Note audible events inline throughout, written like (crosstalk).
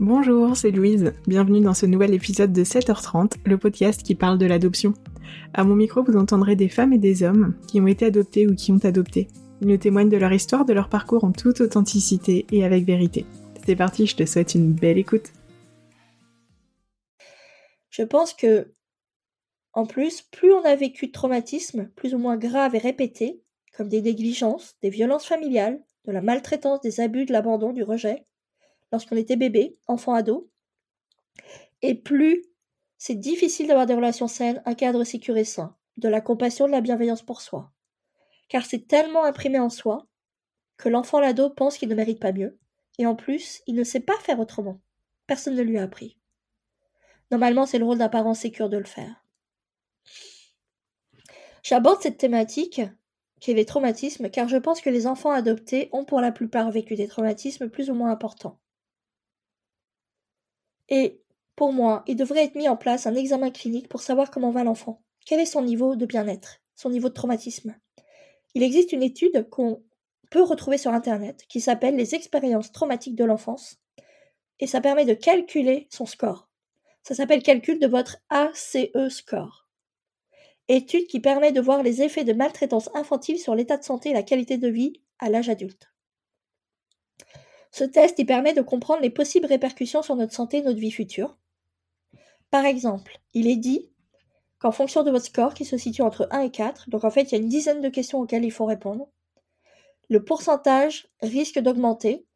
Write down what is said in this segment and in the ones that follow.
Bonjour, c'est Louise. Bienvenue dans ce nouvel épisode de 7h30, le podcast qui parle de l'adoption. À mon micro, vous entendrez des femmes et des hommes qui ont été adoptés ou qui ont adopté. Ils nous témoignent de leur histoire, de leur parcours en toute authenticité et avec vérité. C'est parti, je te souhaite une belle écoute. Je pense que, en plus, plus on a vécu de traumatismes, plus ou moins graves et répétés, comme des négligences, des violences familiales, de la maltraitance, des abus, de l'abandon, du rejet, lorsqu'on était bébé, enfant, ado, et plus c'est difficile d'avoir des relations saines, un cadre sécurisé sain, de la compassion, de la bienveillance pour soi. Car c'est tellement imprimé en soi que l'enfant l'ado pense qu'il ne mérite pas mieux, et en plus, il ne sait pas faire autrement. Personne ne lui a appris. Normalement, c'est le rôle d'un parent sécure de le faire. J'aborde cette thématique qui est les traumatismes, car je pense que les enfants adoptés ont pour la plupart vécu des traumatismes plus ou moins importants. Et pour moi, il devrait être mis en place un examen clinique pour savoir comment va l'enfant. Quel est son niveau de bien-être, son niveau de traumatisme? Il existe une étude qu'on peut retrouver sur Internet qui s'appelle les expériences traumatiques de l'enfance et ça permet de calculer son score. Ça s'appelle calcul de votre ACE score. Étude qui permet de voir les effets de maltraitance infantile sur l'état de santé et la qualité de vie à l'âge adulte. Ce test y permet de comprendre les possibles répercussions sur notre santé et notre vie future. Par exemple, il est dit qu'en fonction de votre score, qui se situe entre 1 et 4, donc en fait il y a une dizaine de questions auxquelles il faut répondre, le pourcentage risque d'augmenter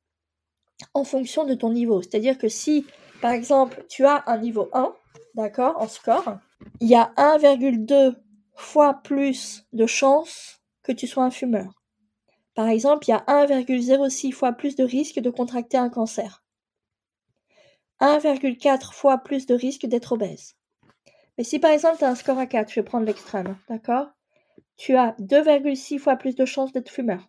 en fonction de ton niveau. C'est-à-dire que si, par exemple, tu as un niveau 1, d'accord, en score, il y a 1,2 fois plus de chances que tu sois un fumeur. Par exemple, il y a 1,06 fois plus de risque de contracter un cancer. 1,4 fois plus de risque d'être obèse. Mais si par exemple tu as un score à 4, je vais prendre l'extrême, d'accord? Tu as 2,6 fois plus de chances d'être fumeur.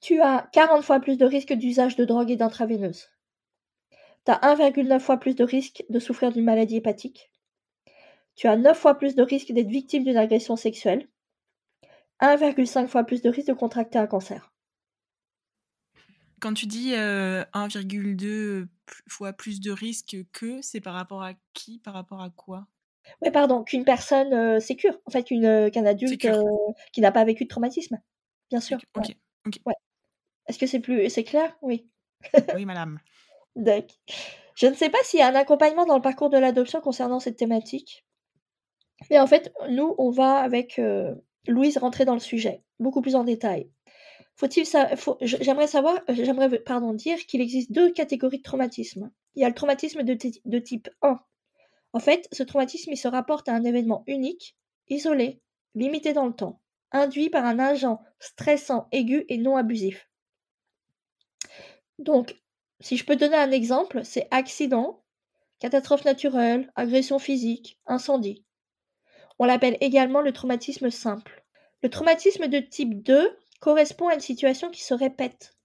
Tu as 40 fois plus de risque d'usage de drogue et d'intraveineuse. Tu as 1,9 fois plus de risque de souffrir d'une maladie hépatique. Tu as 9 fois plus de risque d'être victime d'une agression sexuelle. 1,5 fois plus de risque de contracter un cancer. Quand tu dis 1,2 euh, fois plus de risque que, c'est par rapport à qui Par rapport à quoi? Oui, pardon, qu'une personne euh, sécure, en fait, euh, qu'un adulte qui n'a pas vécu de traumatisme, bien sûr. Ok, ok. Est-ce que c'est plus c'est clair? Oui. (laughs) oui, madame. (laughs) D'accord. Je ne sais pas s'il y a un accompagnement dans le parcours de l'adoption concernant cette thématique. Mais en fait, nous, on va avec Louise rentrer dans le sujet, beaucoup plus en détail. J'aimerais savoir, j'aimerais pardon dire qu'il existe deux catégories de traumatisme. Il y a le traumatisme de, type 1. En fait, ce traumatisme se rapporte à un événement unique, isolé, limité dans le temps, induit par un agent stressant, aigu et non abusif. Donc, si je peux donner un exemple, c'est accident, catastrophe naturelle, agression physique, incendie. On l'appelle également le traumatisme simple. Le traumatisme de type 2 correspond à une situation qui se répète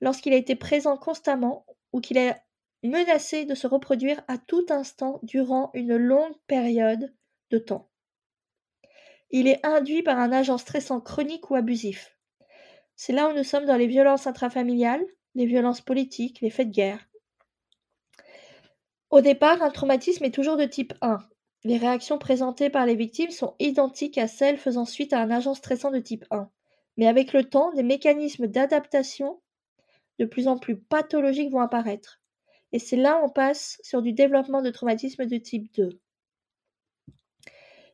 lorsqu'il a été présent constamment ou qu'il est menacé de se reproduire à tout instant durant une longue période de temps. Il est induit par un agent stressant chronique ou abusif. C'est là où nous sommes dans les violences intrafamiliales, les violences politiques, les faits de guerre. Au départ, un traumatisme est toujours de type 1, les réactions présentées par les victimes sont identiques à celles faisant suite à un agent stressant de type 1, mais avec le temps, des mécanismes d'adaptation de plus en plus pathologiques vont apparaître. Et c'est là on passe sur du développement de traumatisme de type 2.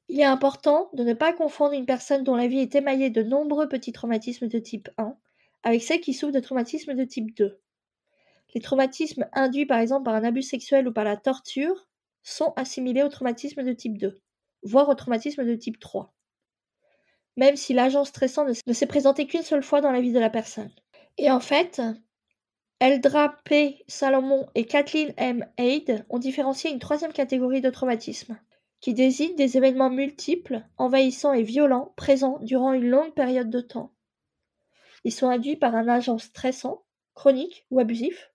Il est important de ne pas confondre une personne dont la vie est émaillée de nombreux petits traumatismes de type 1 avec celle qui souffre de traumatisme de type 2. Les traumatismes induits par exemple par un abus sexuel ou par la torture sont assimilés au traumatisme de type 2, voire au traumatisme de type 3, même si l'agent stressant ne s'est présenté qu'une seule fois dans la vie de la personne. Et en fait, Eldra P. Salomon et Kathleen M. Haid ont différencié une troisième catégorie de traumatisme, qui désigne des événements multiples, envahissants et violents présents durant une longue période de temps. Ils sont induits par un agent stressant, chronique ou abusif,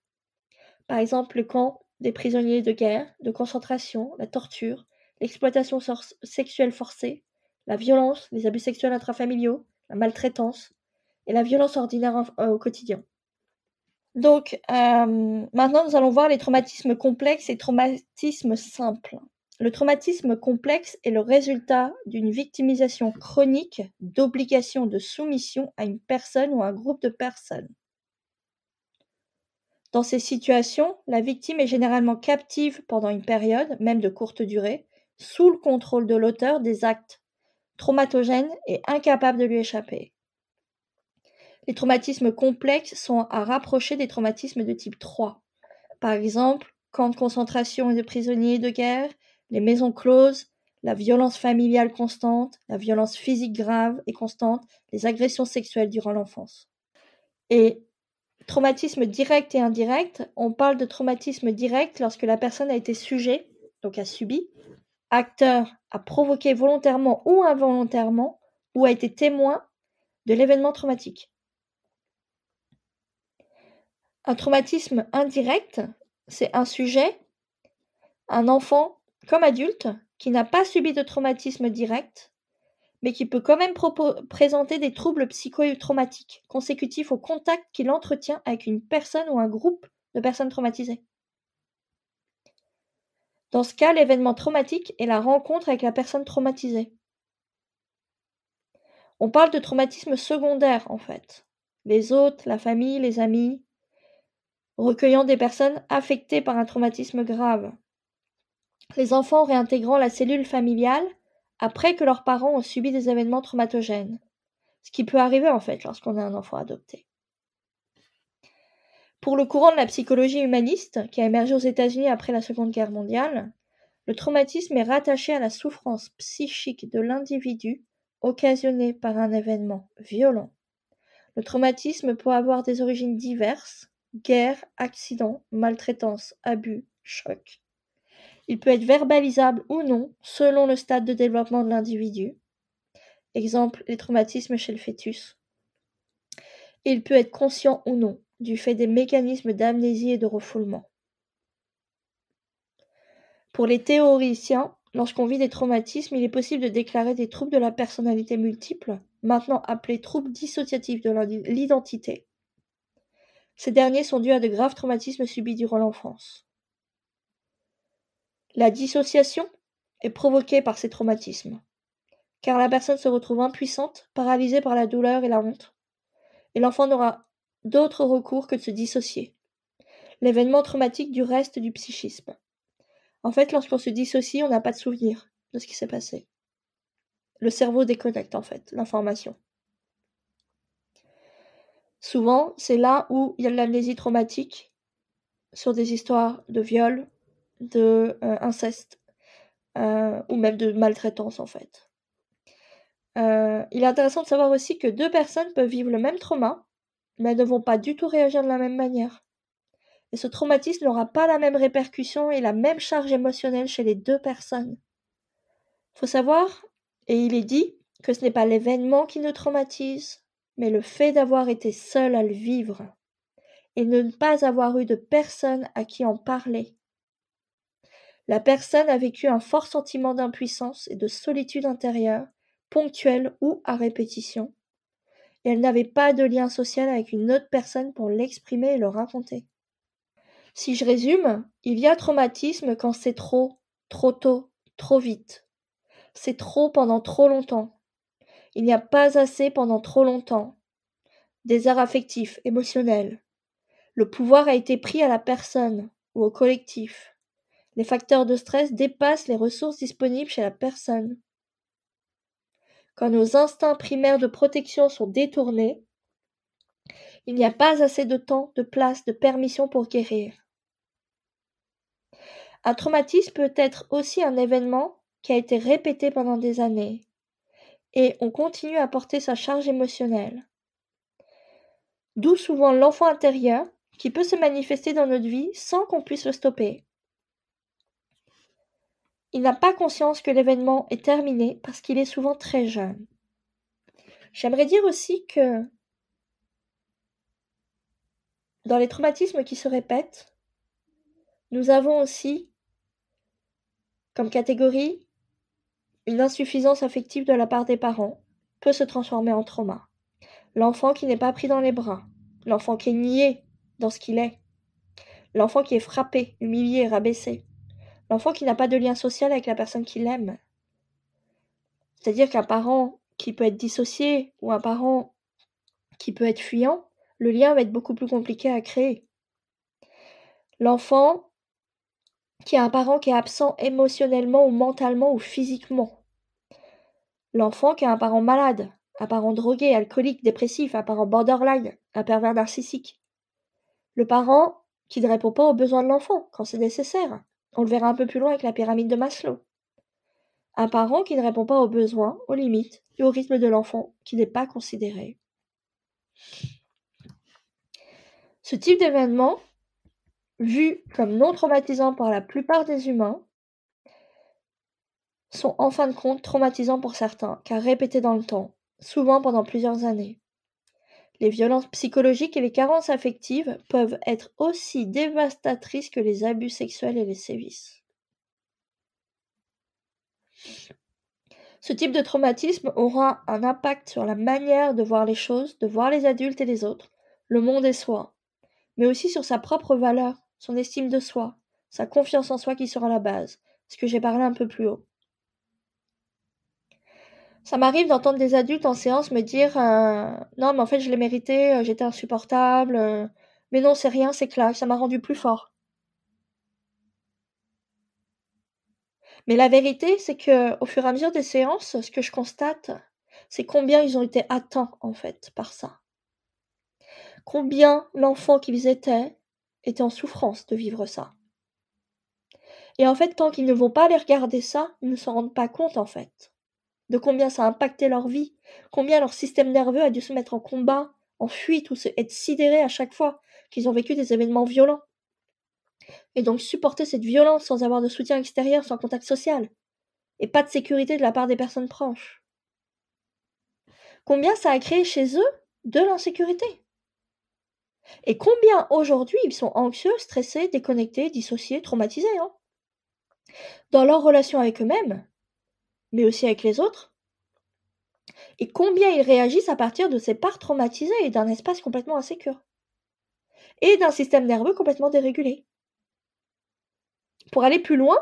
par exemple le camp des prisonniers de guerre, de concentration, la torture, l'exploitation sexuelle forcée, la violence, les abus sexuels intrafamiliaux, la maltraitance et la violence ordinaire au quotidien. Donc, euh, maintenant, nous allons voir les traumatismes complexes et traumatismes simples. Le traumatisme complexe est le résultat d'une victimisation chronique d'obligation de soumission à une personne ou un groupe de personnes. Dans ces situations, la victime est généralement captive pendant une période, même de courte durée, sous le contrôle de l'auteur des actes traumatogènes et incapable de lui échapper. Les traumatismes complexes sont à rapprocher des traumatismes de type 3. Par exemple, camps de concentration et de prisonniers de guerre, les maisons closes, la violence familiale constante, la violence physique grave et constante, les agressions sexuelles durant l'enfance. Et traumatisme direct et indirect, on parle de traumatisme direct lorsque la personne a été sujet, donc a subi, acteur, a provoqué volontairement ou involontairement, ou a été témoin de l'événement traumatique. Un traumatisme indirect, c'est un sujet, un enfant comme adulte, qui n'a pas subi de traumatisme direct, mais qui peut quand même présenter des troubles psychotraumatiques consécutifs au contact qu'il entretient avec une personne ou un groupe de personnes traumatisées. Dans ce cas, l'événement traumatique est la rencontre avec la personne traumatisée. On parle de traumatisme secondaire en fait. Les autres, la famille, les amis, recueillant des personnes affectées par un traumatisme grave. Les enfants réintégrant la cellule familiale après que leurs parents ont subi des événements traumatogènes. Ce qui peut arriver en fait lorsqu'on a un enfant adopté. Pour le courant de la psychologie humaniste, qui a émergé aux États-Unis après la Seconde Guerre mondiale, le traumatisme est rattaché à la souffrance psychique de l'individu occasionnée par un événement violent. Le traumatisme peut avoir des origines diverses, guerre, accident, maltraitance, abus, choc. Il peut être verbalisable ou non selon le stade de développement de l'individu. Exemple, les traumatismes chez le fœtus. il peut être conscient ou non du fait des mécanismes d'amnésie et de refoulement. Pour les théoriciens, lorsqu'on vit des traumatismes, il est possible de déclarer des troubles de la personnalité multiple, maintenant appelés troubles dissociatifs de l'identité. Ces derniers sont dus à de graves traumatismes subis durant l'enfance. La dissociation est provoquée par ces traumatismes, car la personne se retrouve impuissante, paralysée par la douleur et la honte, et l'enfant n'aura d'autre recours que de se dissocier. L'événement traumatique du reste du psychisme. En fait, lorsqu'on se dissocie, on n'a pas de souvenir de ce qui s'est passé. Le cerveau déconnecte en fait l'information. Souvent, c'est là où il y a de l'amnésie traumatique sur des histoires de viol, de euh, inceste euh, ou même de maltraitance en fait. Euh, il est intéressant de savoir aussi que deux personnes peuvent vivre le même trauma, mais ne vont pas du tout réagir de la même manière. Et ce traumatisme n'aura pas la même répercussion et la même charge émotionnelle chez les deux personnes. Faut savoir, et il est dit, que ce n'est pas l'événement qui nous traumatise, mais le fait d'avoir été seul à le vivre et ne pas avoir eu de personne à qui en parler. La personne a vécu un fort sentiment d'impuissance et de solitude intérieure, ponctuelle ou à répétition, et elle n'avait pas de lien social avec une autre personne pour l'exprimer et le raconter. Si je résume, il y a traumatisme quand c'est trop, trop tôt, trop vite. C'est trop pendant trop longtemps. Il n'y a pas assez pendant trop longtemps. Des airs affectifs, émotionnels. Le pouvoir a été pris à la personne ou au collectif. Les facteurs de stress dépassent les ressources disponibles chez la personne. Quand nos instincts primaires de protection sont détournés, il n'y a pas assez de temps, de place, de permission pour guérir. Un traumatisme peut être aussi un événement qui a été répété pendant des années, et on continue à porter sa charge émotionnelle. D'où souvent l'enfant intérieur qui peut se manifester dans notre vie sans qu'on puisse le stopper. Il n'a pas conscience que l'événement est terminé parce qu'il est souvent très jeune. J'aimerais dire aussi que dans les traumatismes qui se répètent, nous avons aussi comme catégorie une insuffisance affective de la part des parents peut se transformer en trauma. L'enfant qui n'est pas pris dans les bras, l'enfant qui est nié dans ce qu'il est. L'enfant qui est frappé, humilié, rabaissé. L'enfant qui n'a pas de lien social avec la personne qui l'aime. C'est-à-dire qu'un parent qui peut être dissocié ou un parent qui peut être fuyant, le lien va être beaucoup plus compliqué à créer. L'enfant qui a un parent qui est absent émotionnellement ou mentalement ou physiquement. L'enfant qui a un parent malade, un parent drogué, alcoolique, dépressif, un parent borderline, un pervers narcissique. Le parent qui ne répond pas aux besoins de l'enfant quand c'est nécessaire. On le verra un peu plus loin avec la pyramide de Maslow. Un parent qui ne répond pas aux besoins, aux limites et au rythme de l'enfant qui n'est pas considéré. Ce type d'événement, vu comme non traumatisant par la plupart des humains, sont en fin de compte traumatisants pour certains, car répétés dans le temps, souvent pendant plusieurs années. Les violences psychologiques et les carences affectives peuvent être aussi dévastatrices que les abus sexuels et les sévices. Ce type de traumatisme aura un impact sur la manière de voir les choses, de voir les adultes et les autres, le monde et soi, mais aussi sur sa propre valeur, son estime de soi, sa confiance en soi qui sera la base, ce que j'ai parlé un peu plus haut. Ça m'arrive d'entendre des adultes en séance me dire euh, Non, mais en fait, je l'ai mérité, euh, j'étais insupportable. Euh, mais non, c'est rien, c'est clair, ça m'a rendu plus fort. Mais la vérité, c'est que au fur et à mesure des séances, ce que je constate, c'est combien ils ont été atteints, en fait, par ça. Combien l'enfant qu'ils étaient était en souffrance de vivre ça. Et en fait, tant qu'ils ne vont pas aller regarder ça, ils ne s'en rendent pas compte, en fait de combien ça a impacté leur vie, combien leur système nerveux a dû se mettre en combat, en fuite ou être sidéré à chaque fois qu'ils ont vécu des événements violents. Et donc supporter cette violence sans avoir de soutien extérieur, sans contact social, et pas de sécurité de la part des personnes proches. Combien ça a créé chez eux de l'insécurité? Et combien aujourd'hui ils sont anxieux, stressés, déconnectés, dissociés, traumatisés hein? Dans leur relation avec eux-mêmes, mais aussi avec les autres, et combien ils réagissent à partir de ces parts traumatisées et d'un espace complètement insécure, et d'un système nerveux complètement dérégulé. Pour aller plus loin,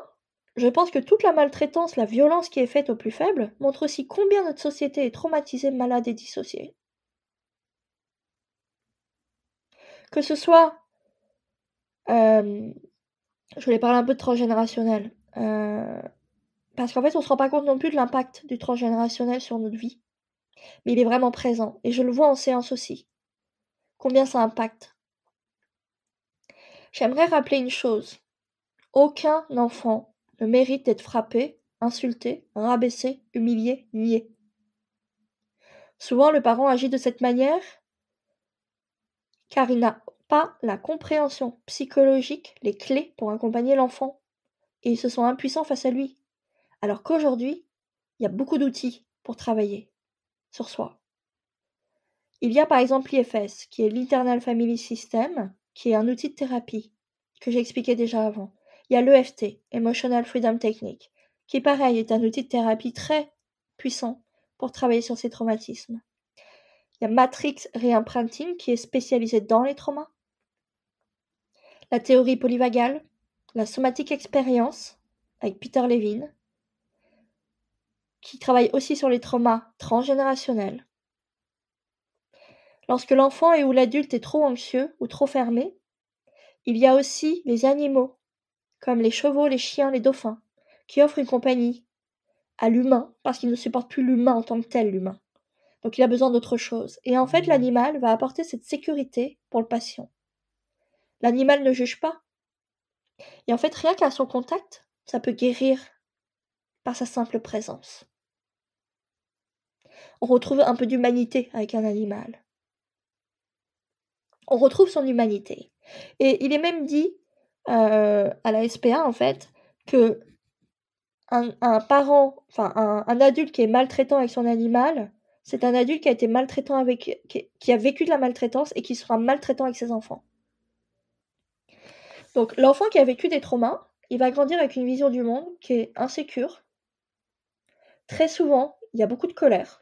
je pense que toute la maltraitance, la violence qui est faite aux plus faibles montre aussi combien notre société est traumatisée, malade et dissociée. Que ce soit, euh, je voulais parler un peu de transgénérationnel, euh, parce qu'en fait, on se rend pas compte non plus de l'impact du transgénérationnel sur notre vie. Mais il est vraiment présent. Et je le vois en séance aussi. Combien ça impacte. J'aimerais rappeler une chose. Aucun enfant ne mérite d'être frappé, insulté, rabaissé, humilié, nié. Souvent, le parent agit de cette manière car il n'a pas la compréhension psychologique, les clés pour accompagner l'enfant. Et ils se sent impuissants face à lui. Alors qu'aujourd'hui, il y a beaucoup d'outils pour travailler sur soi. Il y a par exemple l'IFS, qui est l'Internal Family System, qui est un outil de thérapie que j'ai expliqué déjà avant. Il y a l'EFT, Emotional Freedom Technique, qui pareil est un outil de thérapie très puissant pour travailler sur ces traumatismes. Il y a Matrix Reimprinting, qui est spécialisé dans les traumas. La théorie polyvagale, la somatique expérience avec Peter Levine, qui travaille aussi sur les traumas transgénérationnels. Lorsque l'enfant et ou l'adulte est trop anxieux ou trop fermé, il y a aussi les animaux, comme les chevaux, les chiens, les dauphins, qui offrent une compagnie à l'humain, parce qu'il ne supporte plus l'humain en tant que tel, l'humain. Donc il a besoin d'autre chose. Et en fait, l'animal va apporter cette sécurité pour le patient. L'animal ne juge pas. Et en fait, rien qu'à son contact, ça peut guérir par sa simple présence on retrouve un peu d'humanité avec un animal. On retrouve son humanité. Et il est même dit euh, à la SPA, en fait, que un, parent, enfin un, adulte qui est maltraitant avec son animal, c'est un adulte qui a été maltraitant avec, qui, a vécu de la maltraitance et qui sera maltraitant avec ses enfants. Donc l'enfant qui a vécu des traumas, il va grandir avec une vision du monde qui est insécure. Très souvent, il y a beaucoup de colère.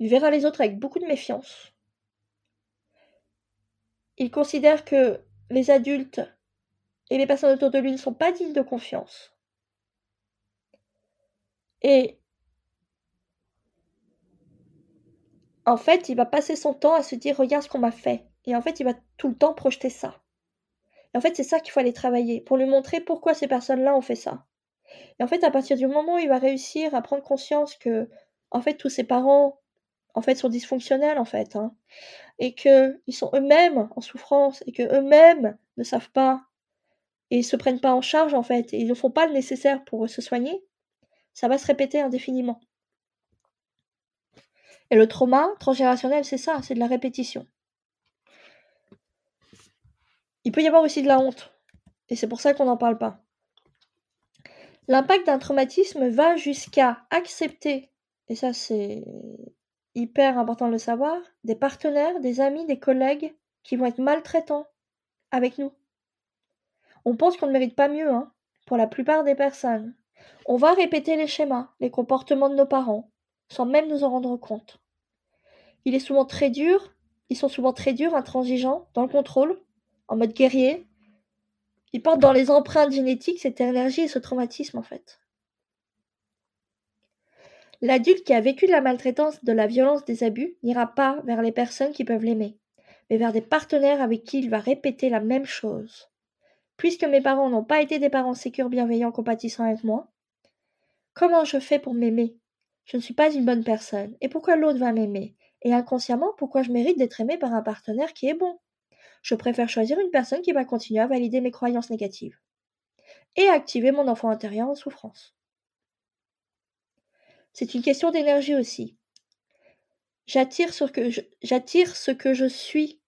Il verra les autres avec beaucoup de méfiance. il considère que les adultes et les personnes autour de lui ne sont pas dignes de confiance. Et en fait, il va passer son temps à se dire regarde ce qu'on m'a fait. Et en fait, il va tout le temps projeter ça. Et en fait, c'est ça qu'il faut aller travailler pour lui montrer pourquoi ces personnes-là ont fait ça. Et en fait, à partir du moment où il va réussir à prendre conscience que, en fait, tous ses parents, en fait, sont dysfonctionnels, en fait, hein, et qu'ils sont eux-mêmes en souffrance, et que eux-mêmes ne savent pas, et se prennent pas en charge, en fait, et ils ne font pas le nécessaire pour se soigner, ça va se répéter indéfiniment. Et le trauma transgénérationnel, c'est ça, c'est de la répétition. Il peut y avoir aussi de la honte, et c'est pour ça qu'on n'en parle pas. L'impact d'un traumatisme va jusqu'à accepter, et ça c'est hyper important de le savoir, des partenaires, des amis, des collègues qui vont être maltraitants avec nous. On pense qu'on ne mérite pas mieux, hein, pour la plupart des personnes. On va répéter les schémas, les comportements de nos parents, sans même nous en rendre compte. Il est souvent très dur, ils sont souvent très durs, intransigeants, dans le contrôle, en mode guerrier, il porte dans les empreintes génétiques cette énergie et ce traumatisme en fait. L'adulte qui a vécu de la maltraitance, de la violence, des abus n'ira pas vers les personnes qui peuvent l'aimer, mais vers des partenaires avec qui il va répéter la même chose. Puisque mes parents n'ont pas été des parents sécures, bienveillants, compatissants avec moi, comment je fais pour m'aimer? Je ne suis pas une bonne personne. Et pourquoi l'autre va m'aimer? Et inconsciemment, pourquoi je mérite d'être aimé par un partenaire qui est bon? Je préfère choisir une personne qui va continuer à valider mes croyances négatives et activer mon enfant intérieur en souffrance. C'est une question d'énergie aussi. J'attire ce que je, suis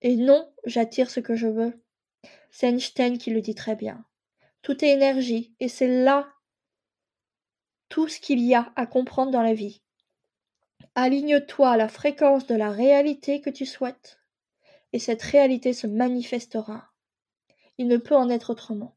et non j'attire ce que je veux. C'est Einstein qui le dit très bien. Tout est énergie et c'est là tout ce qu'il y a à comprendre dans la vie. Aligne-toi à la fréquence de la réalité que tu souhaites et cette réalité se manifestera. Il ne peut en être autrement.